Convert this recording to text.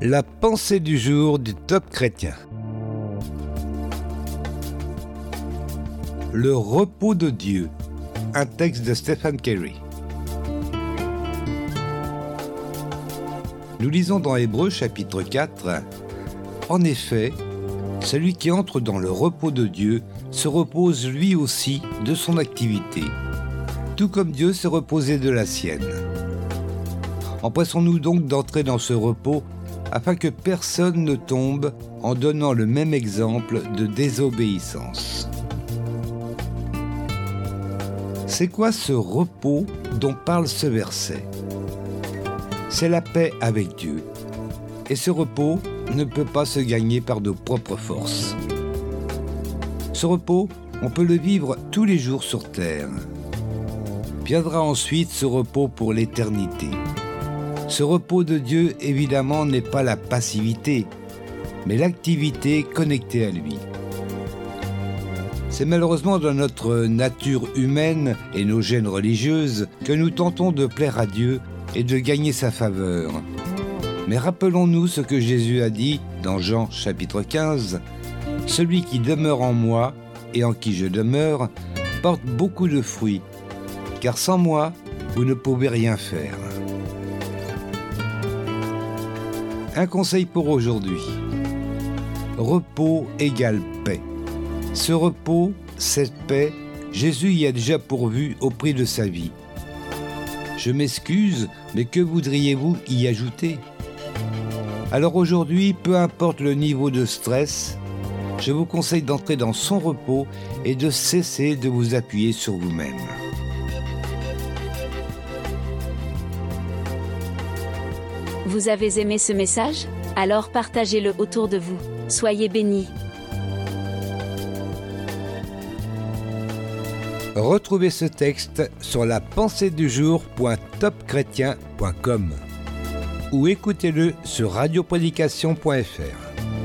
La pensée du jour du top chrétien. Le repos de Dieu. Un texte de Stephen Kerry. Nous lisons dans Hébreu chapitre 4. En effet, celui qui entre dans le repos de Dieu se repose lui aussi de son activité, tout comme Dieu s'est reposé de la sienne. Empressons-nous donc d'entrer dans ce repos afin que personne ne tombe en donnant le même exemple de désobéissance. C'est quoi ce repos dont parle ce verset? C'est la paix avec Dieu. Et ce repos ne peut pas se gagner par nos propres forces. Ce repos, on peut le vivre tous les jours sur Terre. Viendra ensuite ce repos pour l'éternité. Ce repos de Dieu, évidemment, n'est pas la passivité, mais l'activité connectée à lui. C'est malheureusement dans notre nature humaine et nos gènes religieuses que nous tentons de plaire à Dieu et de gagner sa faveur. Mais rappelons-nous ce que Jésus a dit dans Jean chapitre 15. Celui qui demeure en moi et en qui je demeure porte beaucoup de fruits, car sans moi, vous ne pouvez rien faire. Un conseil pour aujourd'hui. Repos égale paix. Ce repos, cette paix, Jésus y a déjà pourvu au prix de sa vie. Je m'excuse, mais que voudriez-vous y ajouter? Alors aujourd'hui, peu importe le niveau de stress, je vous conseille d'entrer dans son repos et de cesser de vous appuyer sur vous-même. Vous avez aimé ce message? Alors partagez-le autour de vous. Soyez bénis. Retrouvez ce texte sur la pensée du ou écoutez-le sur radioprédication.fr.